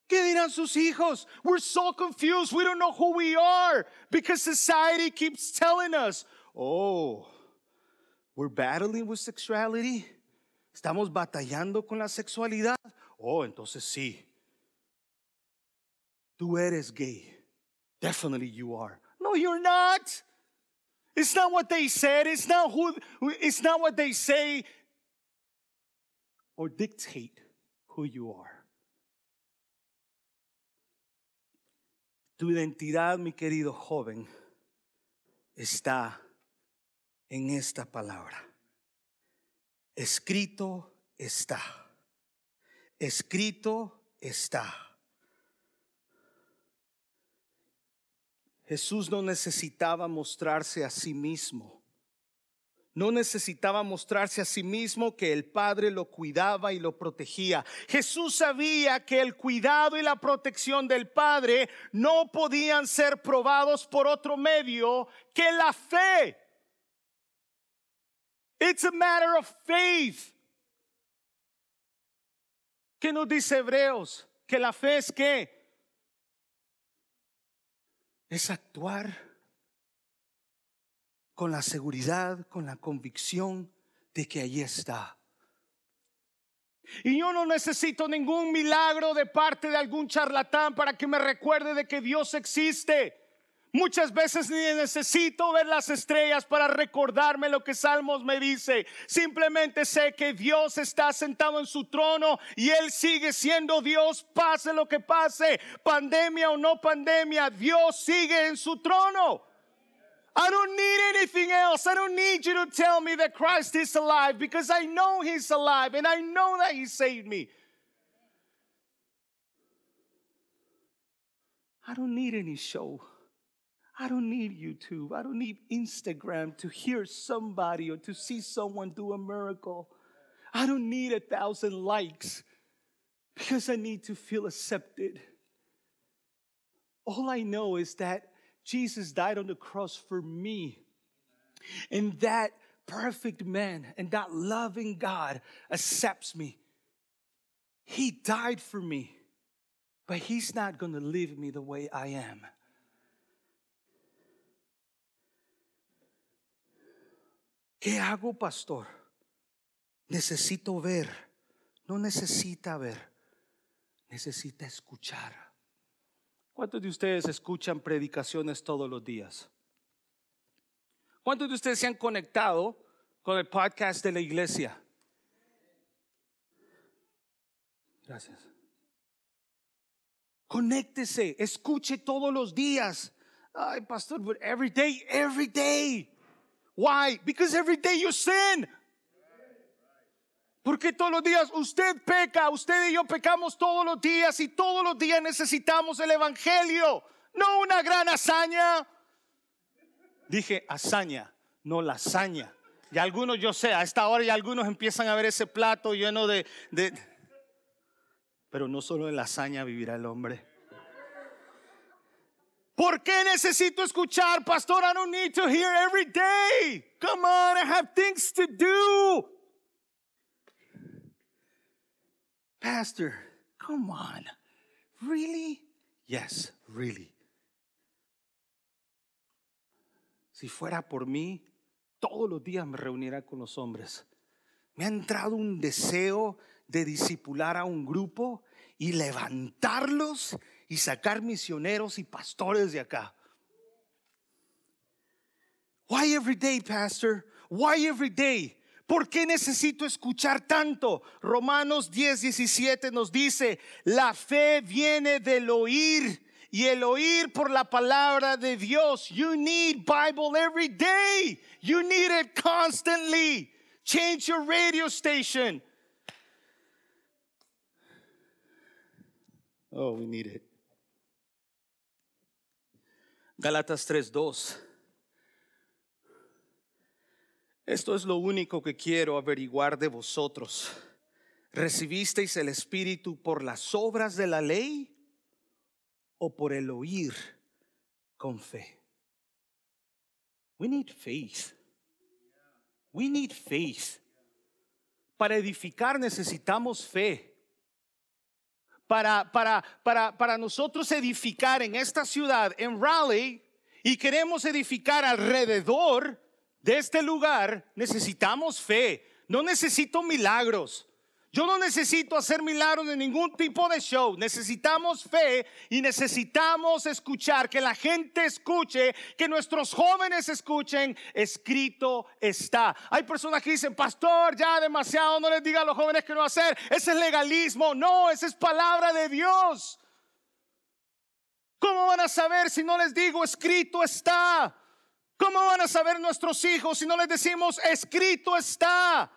¿Qué dirán sus hijos? We're so confused. We don't know who we are because society keeps telling us, oh, we're battling with sexuality. Estamos batallando con la sexualidad. Oh, entonces sí. Tú eres gay. Definitely you are. No, you're not. It's not what they said. It's not who it's not what they say or dictate who you are. Tu identidad, mi querido joven, está en esta palabra. Escrito está. Escrito está. Jesús no necesitaba mostrarse a sí mismo. No necesitaba mostrarse a sí mismo que el Padre lo cuidaba y lo protegía. Jesús sabía que el cuidado y la protección del Padre no podían ser probados por otro medio que la fe. It's a matter of faith. ¿Qué nos dice Hebreos? Que la fe es qué? Es actuar con la seguridad, con la convicción de que allí está. Y yo no necesito ningún milagro de parte de algún charlatán para que me recuerde de que Dios existe. Muchas veces ni necesito ver las estrellas para recordarme lo que Salmos me dice. Simplemente sé que Dios está sentado en su trono y Él sigue siendo Dios, pase lo que pase, pandemia o no pandemia, Dios sigue en su trono. I don't need anything else. I don't need you to tell me that Christ is alive because I know He's alive and I know that He saved me. I don't need any show. I don't need YouTube. I don't need Instagram to hear somebody or to see someone do a miracle. I don't need a thousand likes because I need to feel accepted. All I know is that Jesus died on the cross for me. And that perfect man and that loving God accepts me. He died for me, but He's not going to leave me the way I am. ¿Qué hago, pastor? Necesito ver. No necesita ver. Necesita escuchar. ¿Cuántos de ustedes escuchan predicaciones todos los días? ¿Cuántos de ustedes se han conectado con el podcast de la iglesia? Gracias. Conéctese, escuche todos los días. Ay, pastor, but every day, every day. Why? Because every day you sin. Porque todos los días usted peca, usted y yo pecamos todos los días y todos los días necesitamos el Evangelio, no una gran hazaña. Dije hazaña, no lasaña. Y algunos, yo sé, a esta hora ya algunos empiezan a ver ese plato lleno de... de pero no solo en lasaña vivirá el hombre. ¿Por qué necesito escuchar, pastor? I don't need to hear every day. Come on, I have things to do. Pastor, come on. Really? Yes, really. Si fuera por mí, todos los días me reuniera con los hombres. Me ha entrado un deseo de disipular a un grupo y levantarlos y sacar misioneros y pastores de acá. Why every day, Pastor? Why every day? ¿Por qué necesito escuchar tanto? Romanos 10, 17 nos dice, la fe viene del oír y el oír por la palabra de Dios. You need Bible every day. You need it constantly. Change your radio station. Oh, we need it. Galatas 3:2. Esto es lo único que quiero averiguar de vosotros. ¿Recibisteis el Espíritu por las obras de la ley o por el oír con fe? We need faith. We need faith. Para edificar necesitamos fe. Para, para, para, para nosotros edificar en esta ciudad, en Raleigh, y queremos edificar alrededor de este lugar, necesitamos fe. No necesito milagros. Yo no necesito hacer milagros de ningún tipo de show. Necesitamos fe y necesitamos escuchar, que la gente escuche, que nuestros jóvenes escuchen. Escrito está. Hay personas que dicen, pastor, ya demasiado, no les diga a los jóvenes que no hacer. Ese es legalismo. No, esa es palabra de Dios. ¿Cómo van a saber si no les digo, escrito está? ¿Cómo van a saber nuestros hijos si no les decimos, escrito está?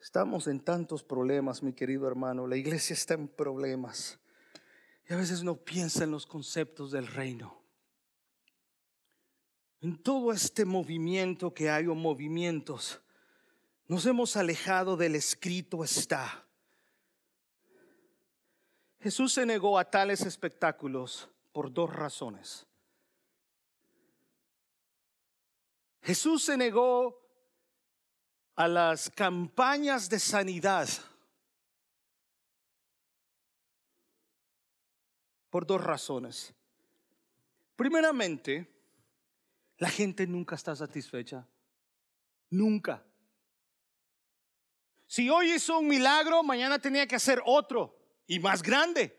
Estamos en tantos problemas, mi querido hermano. La iglesia está en problemas. Y a veces no piensa en los conceptos del reino. En todo este movimiento que hay o movimientos, nos hemos alejado del escrito está. Jesús se negó a tales espectáculos por dos razones. Jesús se negó a las campañas de sanidad por dos razones. Primeramente, la gente nunca está satisfecha. Nunca. Si hoy hizo un milagro, mañana tenía que hacer otro y más grande.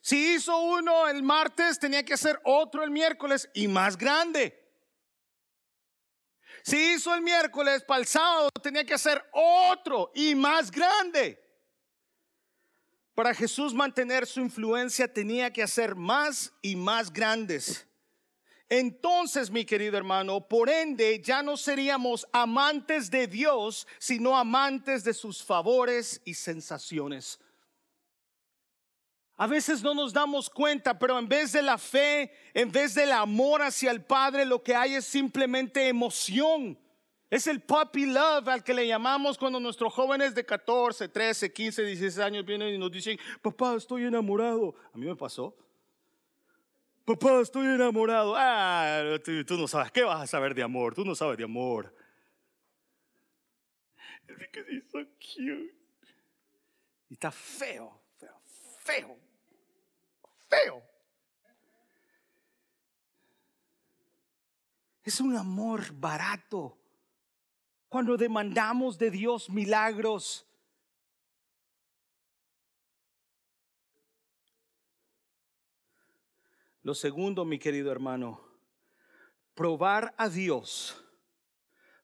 Si hizo uno el martes, tenía que hacer otro el miércoles y más grande. Si hizo el miércoles para el sábado, tenía que hacer otro y más grande. Para Jesús mantener su influencia tenía que hacer más y más grandes. Entonces, mi querido hermano, por ende ya no seríamos amantes de Dios, sino amantes de sus favores y sensaciones. A veces no nos damos cuenta, pero en vez de la fe, en vez del amor hacia el Padre, lo que hay es simplemente emoción. Es el puppy love al que le llamamos cuando nuestros jóvenes de 14, 13, 15, 16 años vienen y nos dicen, papá, estoy enamorado. A mí me pasó. Papá, estoy enamorado. Ah, tú, no sabes, ¿qué vas a saber de amor? Tú no sabes de amor. Es so cute. Y está feo, feo, feo feo. Es un amor barato. Cuando demandamos de Dios milagros, Lo segundo, mi querido hermano, probar a Dios.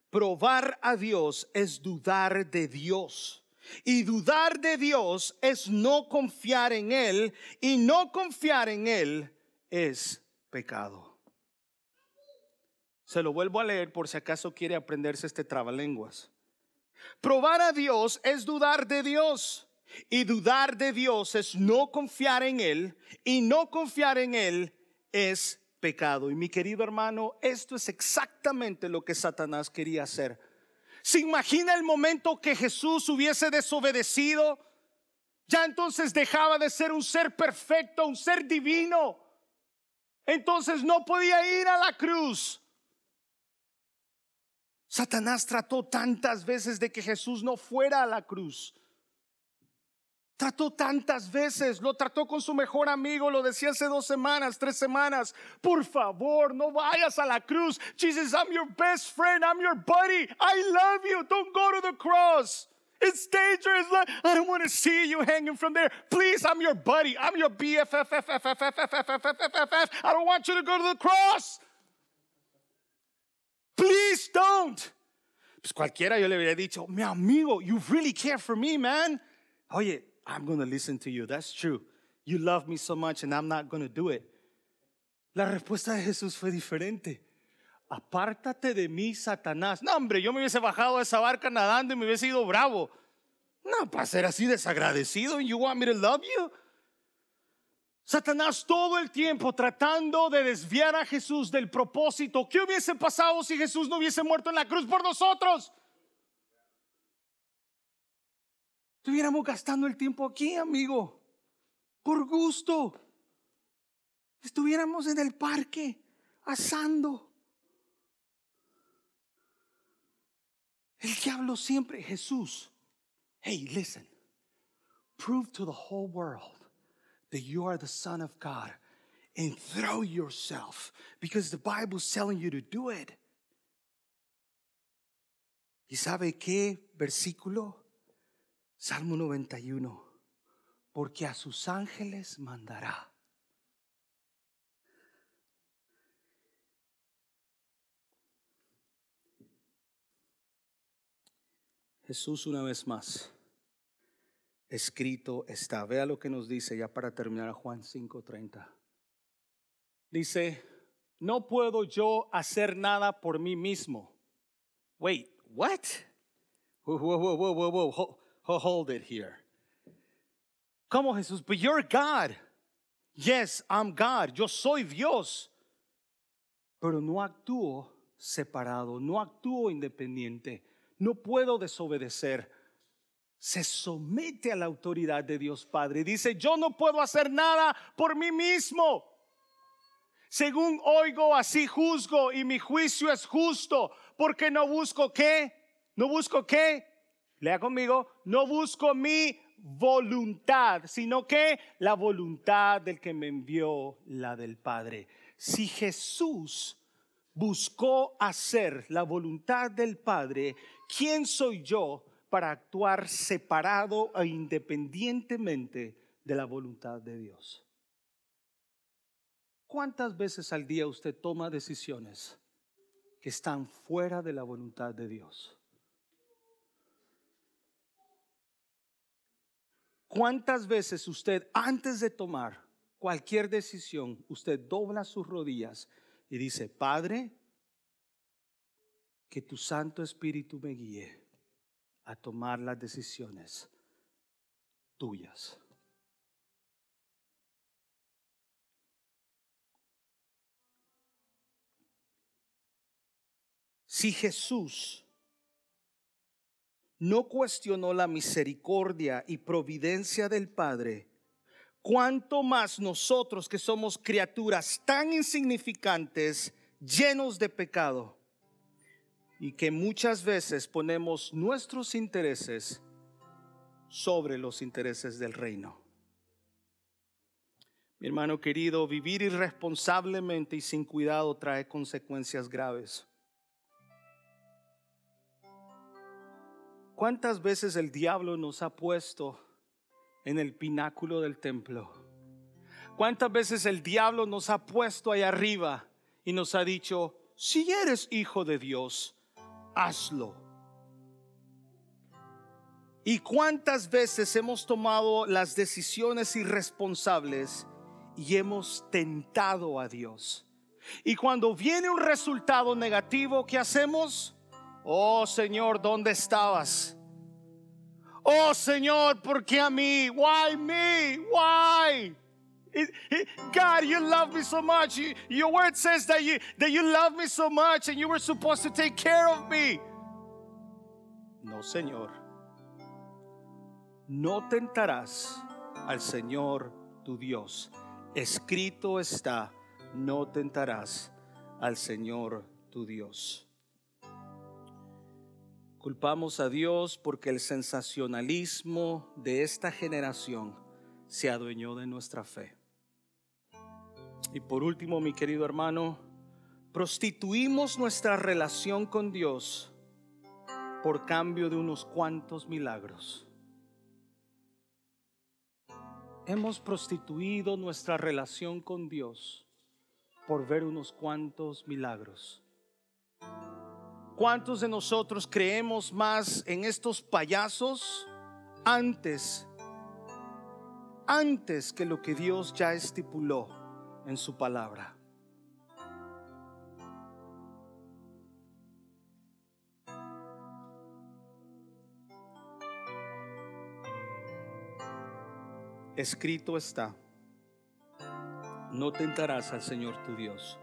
Probar a Dios es dudar de Dios. Y dudar de Dios es no confiar en Él y no confiar en Él es pecado. Se lo vuelvo a leer por si acaso quiere aprenderse este trabalenguas. Probar a Dios es dudar de Dios. Y dudar de Dios es no confiar en Él. Y no confiar en Él es pecado. Y mi querido hermano, esto es exactamente lo que Satanás quería hacer ¿Se imagina el momento que Jesús hubiese desobedecido? Ya entonces dejaba de ser un ser perfecto, un ser divino. Entonces no podía ir a la cruz. Satanás trató tantas veces de que Jesús no fuera a la cruz. Trató tantas veces, lo trató con su mejor amigo, lo decía hace dos semanas, tres semanas. Por favor, no vayas a la cruz. Jesus, I'm your best friend, I'm your buddy. I love you. Don't go to the cross. It's dangerous. I don't want to see you hanging from there. Please, I'm your buddy. I'm your BFF. I don't want you to go to the cross. Please don't. Pues I'm going to listen to you. That's true. You love me so much and I'm not going to do it. La respuesta de Jesús fue diferente. Apártate de mí, Satanás. No, hombre, yo me hubiese bajado de esa barca nadando y me hubiese ido bravo. No, para ser así desagradecido. You want me to love you? Satanás todo el tiempo tratando de desviar a Jesús del propósito. ¿Qué hubiese pasado si Jesús no hubiese muerto en la cruz por nosotros? Estuviéramos gastando el tiempo aquí, amigo, por gusto. Estuviéramos en el parque asando. El diablo siempre, Jesús. Hey, listen. Prove to the whole world that you are the Son of God and throw yourself because the Bible's telling you to do it. ¿Y sabe qué versículo? Salmo 91. Porque a sus ángeles mandará. Jesús una vez más. Escrito está. Vea lo que nos dice ya para terminar Juan 5:30. Dice, no puedo yo hacer nada por mí mismo. Wait, what? Whoa, whoa, whoa. Hold, it here. ¿Cómo Jesús? But you're God. Yes, I'm God. Yo soy Dios. Pero no actúo separado, no actúo independiente no puedo desobedecer. Se somete a la autoridad de Dios Padre. Dice, yo no puedo hacer nada por mí mismo. Según oigo, así juzgo y mi juicio es justo, porque no busco qué, no busco qué, lea conmigo, no busco mi voluntad, sino que la voluntad del que me envió, la del Padre. Si Jesús buscó hacer la voluntad del Padre, ¿quién soy yo para actuar separado e independientemente de la voluntad de Dios? ¿Cuántas veces al día usted toma decisiones que están fuera de la voluntad de Dios? ¿Cuántas veces usted antes de tomar cualquier decisión, usted dobla sus rodillas y dice, Padre, que tu Santo Espíritu me guíe a tomar las decisiones tuyas. Si Jesús no cuestionó la misericordia y providencia del Padre, cuánto más nosotros que somos criaturas tan insignificantes, llenos de pecado, y que muchas veces ponemos nuestros intereses sobre los intereses del reino. Mi hermano querido, vivir irresponsablemente y sin cuidado trae consecuencias graves. ¿Cuántas veces el diablo nos ha puesto en el pináculo del templo. ¿Cuántas veces el diablo nos ha puesto ahí arriba y nos ha dicho, si eres hijo de Dios, hazlo? ¿Y cuántas veces hemos tomado las decisiones irresponsables y hemos tentado a Dios? Y cuando viene un resultado negativo, ¿qué hacemos? Oh Señor, ¿dónde estabas? Oh Señor, ¿por qué a mí? Why me? Why? God, you love me so much. You, your word says that you that you love me so much and you were supposed to take care of me. No, Señor. No tentarás al Señor tu Dios. Escrito está, no tentarás al Señor tu Dios. Culpamos a Dios porque el sensacionalismo de esta generación se adueñó de nuestra fe. Y por último, mi querido hermano, prostituimos nuestra relación con Dios por cambio de unos cuantos milagros. Hemos prostituido nuestra relación con Dios por ver unos cuantos milagros. ¿Cuántos de nosotros creemos más en estos payasos antes, antes que lo que Dios ya estipuló en su palabra? Escrito está, no tentarás al Señor tu Dios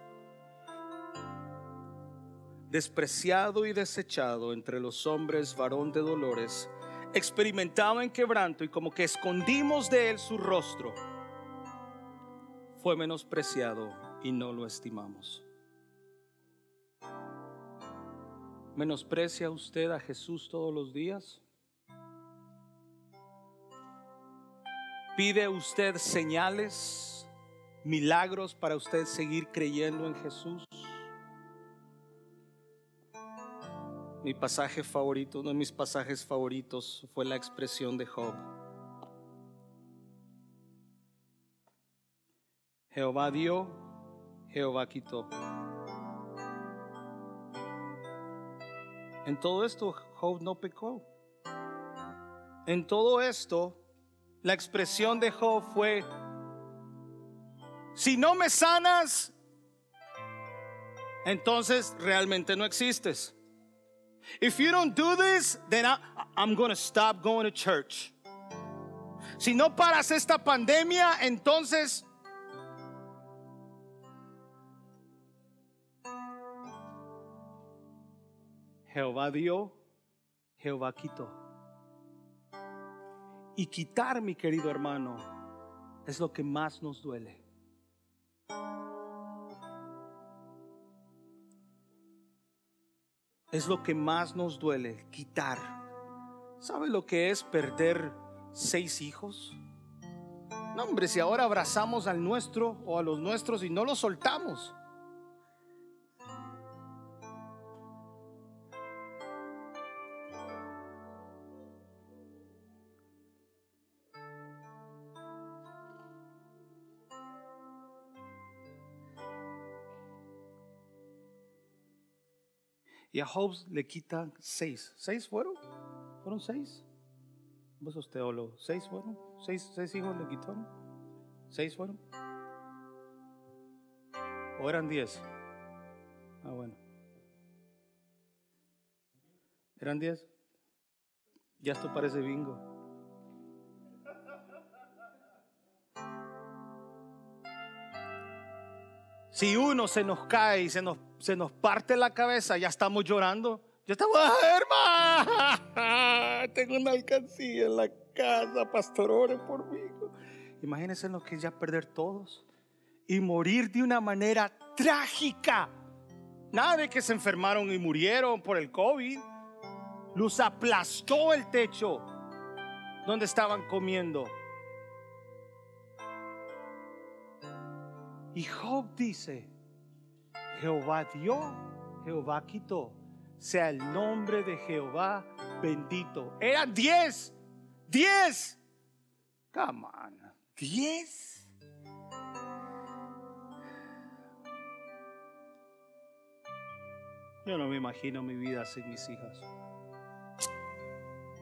despreciado y desechado entre los hombres, varón de dolores, experimentado en quebranto y como que escondimos de él su rostro, fue menospreciado y no lo estimamos. ¿Menosprecia usted a Jesús todos los días? ¿Pide usted señales, milagros para usted seguir creyendo en Jesús? Mi pasaje favorito, uno de mis pasajes favoritos fue la expresión de Job. Jehová dio, Jehová quitó. En todo esto Job no pecó. En todo esto, la expresión de Job fue, si no me sanas, entonces realmente no existes. If you don't do this, then I'm going to stop going to church. Si no paras esta pandemia, entonces Jehová dio, Jehová quitó. Y quitar, mi querido hermano, es lo que más nos duele. Es lo que más nos duele, quitar. ¿Sabe lo que es perder seis hijos? No, hombre, si ahora abrazamos al nuestro o a los nuestros y no los soltamos. Y a Job le quita seis. ¿Seis fueron? ¿Fueron seis? Vos sos teólogo. ¿Seis fueron? ¿Seis, seis hijos le quitaron? ¿Seis fueron? ¿O eran diez? Ah, bueno. ¿Eran diez? Ya esto parece bingo. Si uno se nos cae y se nos, se nos parte la cabeza, ya estamos llorando. Ya estamos, hermano, *laughs* tengo una alcancía en la casa, pastor, ore por mí. Imagínense lo que es ya perder todos y morir de una manera trágica. Nada de que se enfermaron y murieron por el COVID. Luz aplastó el techo donde estaban comiendo. Y Job dice, Jehová dio, Jehová quitó. Sea el nombre de Jehová bendito. Eran diez, diez. Come on, diez. Yo no me imagino mi vida sin mis hijas.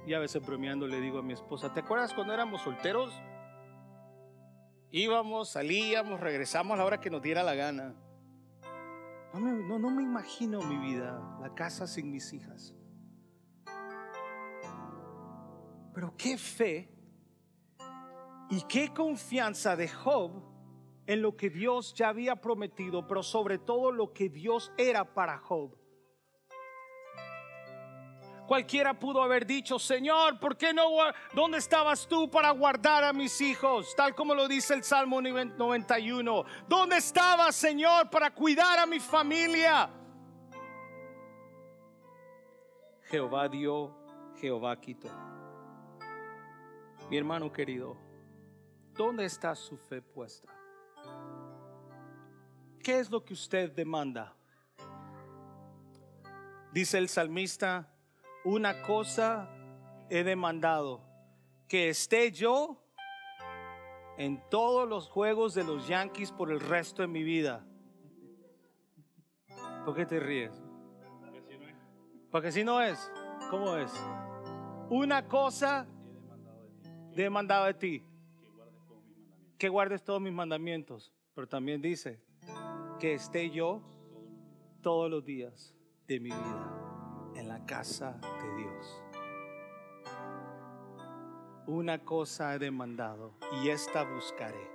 Y a veces bromeando le digo a mi esposa, ¿te acuerdas cuando éramos solteros? Íbamos, salíamos, regresamos a la hora que nos diera la gana. No me, no, no me imagino mi vida, la casa sin mis hijas. Pero qué fe y qué confianza de Job en lo que Dios ya había prometido, pero sobre todo lo que Dios era para Job. Cualquiera pudo haber dicho, Señor, ¿por qué no? ¿Dónde estabas tú para guardar a mis hijos? Tal como lo dice el Salmo 91. ¿Dónde estabas, Señor, para cuidar a mi familia? Jehová dio, Jehová quitó. Mi hermano querido, ¿dónde está su fe puesta? ¿Qué es lo que usted demanda? Dice el salmista, una cosa he demandado, que esté yo en todos los juegos de los Yankees por el resto de mi vida. ¿Por qué te ríes? Porque si no es, ¿cómo es? Una cosa he demandado de ti, que guardes todos mis mandamientos, pero también dice que esté yo todos los días de mi vida en la casa de Dios. Una cosa he demandado y esta buscaré.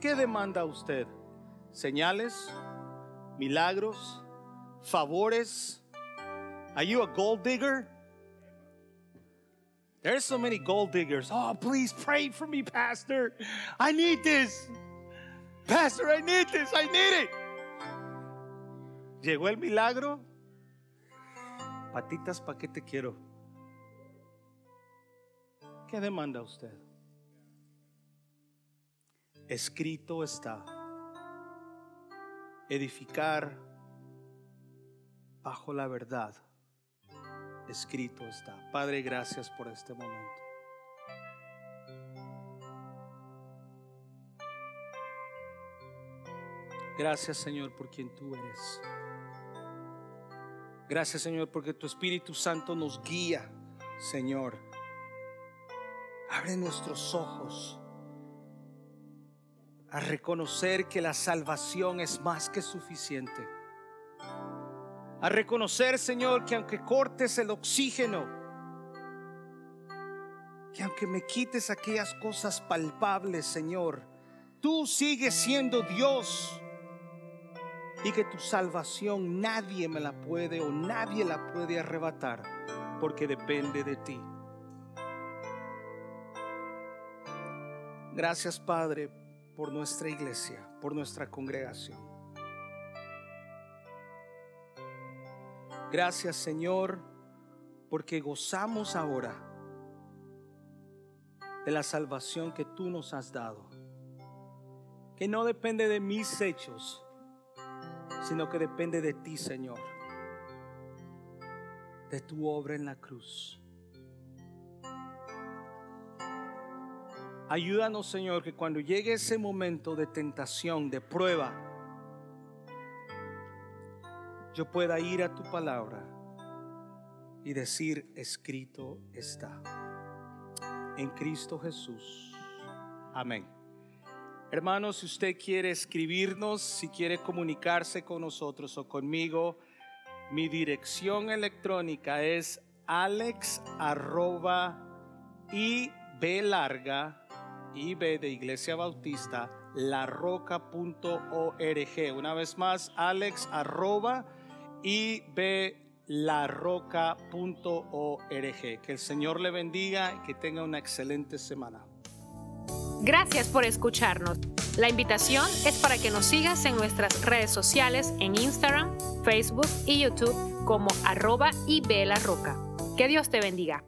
¿Qué demanda usted? ¿Señales? ¿Milagros? ¿Favores? Are you a gold digger? There's so many gold diggers. Oh, please pray for me, Pastor. I need this. Pastor, I need this. I need it. Llegó el milagro. Patitas, ¿para qué te quiero? ¿Qué demanda usted? Escrito está. Edificar bajo la verdad. Escrito está. Padre, gracias por este momento. Gracias Señor por quien tú eres. Gracias Señor porque tu Espíritu Santo nos guía, Señor. Abre nuestros ojos a reconocer que la salvación es más que suficiente. A reconocer, Señor, que aunque cortes el oxígeno, que aunque me quites aquellas cosas palpables, Señor, tú sigues siendo Dios y que tu salvación nadie me la puede o nadie la puede arrebatar porque depende de ti. Gracias Padre por nuestra iglesia, por nuestra congregación. Gracias Señor porque gozamos ahora de la salvación que tú nos has dado, que no depende de mis hechos, sino que depende de ti, Señor, de tu obra en la cruz. Ayúdanos, Señor, que cuando llegue ese momento de tentación, de prueba, yo pueda ir a tu palabra y decir, escrito está. En Cristo Jesús. Amén. Hermanos, si usted quiere escribirnos, si quiere comunicarse con nosotros o conmigo, mi dirección electrónica es alex arroba y larga b de Iglesia Bautista. Una vez más, alex arroba larroca.org. Que el Señor le bendiga y que tenga una excelente semana. Gracias por escucharnos. La invitación es para que nos sigas en nuestras redes sociales en Instagram, Facebook y YouTube como arroba y roca. Que Dios te bendiga.